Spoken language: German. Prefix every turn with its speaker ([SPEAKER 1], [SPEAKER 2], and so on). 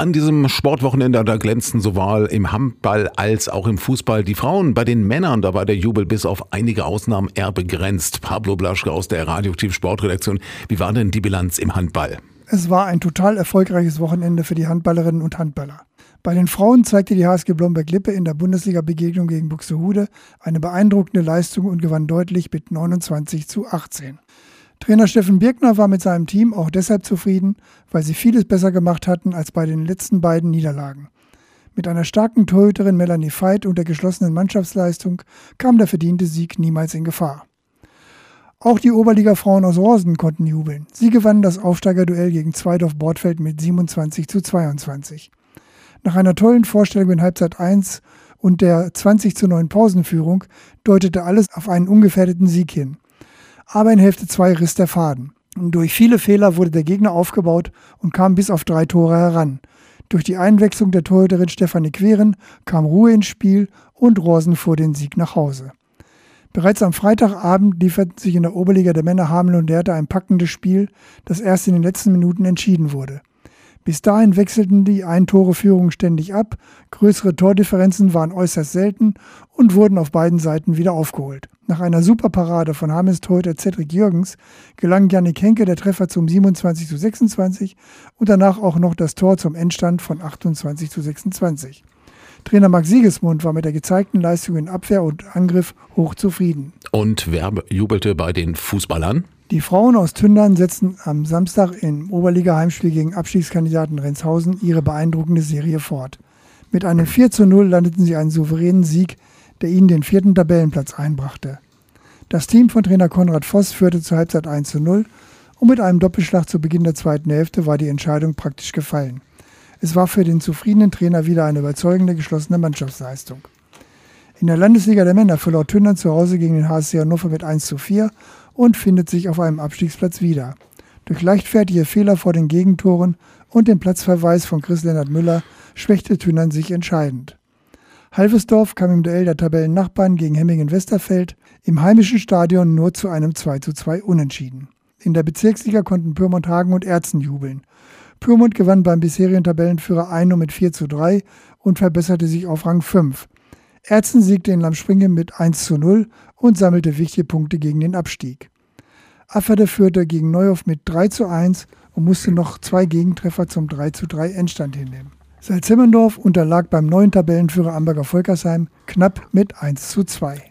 [SPEAKER 1] An diesem Sportwochenende, da glänzten sowohl im Handball als auch im Fußball die Frauen. Bei den Männern, da war der Jubel bis auf einige Ausnahmen eher begrenzt. Pablo Blaschke aus der Radioaktiv Sportredaktion. Wie war denn die Bilanz im Handball?
[SPEAKER 2] Es war ein total erfolgreiches Wochenende für die Handballerinnen und Handballer. Bei den Frauen zeigte die HSG Blomberg-Lippe in der Bundesliga-Begegnung gegen Buxtehude eine beeindruckende Leistung und gewann deutlich mit 29 zu 18. Trainer Steffen Birkner war mit seinem Team auch deshalb zufrieden, weil sie vieles besser gemacht hatten als bei den letzten beiden Niederlagen. Mit einer starken Torhüterin Melanie Veit und der geschlossenen Mannschaftsleistung kam der verdiente Sieg niemals in Gefahr. Auch die Oberliga-Frauen aus Rosen konnten jubeln. Sie gewannen das Aufsteigerduell gegen Zweidorf Bordfeld mit 27 zu 22. Nach einer tollen Vorstellung in Halbzeit 1 und der 20 zu 9 Pausenführung deutete alles auf einen ungefährdeten Sieg hin. Aber in Hälfte 2 riss der Faden. Und durch viele Fehler wurde der Gegner aufgebaut und kam bis auf drei Tore heran. Durch die Einwechslung der Torhüterin Stefanie Queren kam Ruhe ins Spiel und Rosen fuhr den Sieg nach Hause. Bereits am Freitagabend lieferten sich in der Oberliga der Männer Hamel und Lehrte ein packendes Spiel, das erst in den letzten Minuten entschieden wurde. Bis dahin wechselten die Ein-Tore-Führungen ständig ab, größere Tordifferenzen waren äußerst selten und wurden auf beiden Seiten wieder aufgeholt. Nach einer Superparade von Hames Torhüter Cedric Jürgens gelang Janik Henke der Treffer zum 27 zu 26 und danach auch noch das Tor zum Endstand von 28 zu 26. Trainer Max Siegesmund war mit der gezeigten Leistung in Abwehr und Angriff hochzufrieden.
[SPEAKER 1] Und wer jubelte bei den Fußballern?
[SPEAKER 2] Die Frauen aus Tündern setzten am Samstag im Oberliga-Heimspiel gegen Abstiegskandidaten Renshausen ihre beeindruckende Serie fort. Mit einem 4 zu 0 landeten sie einen souveränen Sieg, der ihnen den vierten Tabellenplatz einbrachte. Das Team von Trainer Konrad Voss führte zur Halbzeit 1 zu 0 und mit einem Doppelschlag zu Beginn der zweiten Hälfte war die Entscheidung praktisch gefallen. Es war für den zufriedenen Trainer wieder eine überzeugende geschlossene Mannschaftsleistung. In der Landesliga der Männer verlor Tündern zu Hause gegen den HSC Hannover mit 1 zu 4 und findet sich auf einem Abstiegsplatz wieder. Durch leichtfertige Fehler vor den Gegentoren und den Platzverweis von Chris-Lennart Müller schwächte Thünern sich entscheidend. Halvesdorf kam im Duell der Tabellennachbarn gegen Hemmingen-Westerfeld im heimischen Stadion nur zu einem 2 zu 2 Unentschieden. In der Bezirksliga konnten Pyrmont Hagen und Erzen jubeln. Pyrmont gewann beim bisherigen Tabellenführer Eino mit 4 zu 3 und verbesserte sich auf Rang 5. Erzen siegte in Lamspringen mit 1 zu 0 und sammelte wichtige Punkte gegen den Abstieg. Afferde führte gegen Neuhoff mit 3 zu 1 und musste noch zwei Gegentreffer zum 3 zu 3 Endstand hinnehmen. Salzimmendorf unterlag beim neuen Tabellenführer Amberger Volkersheim knapp mit 1 zu 2.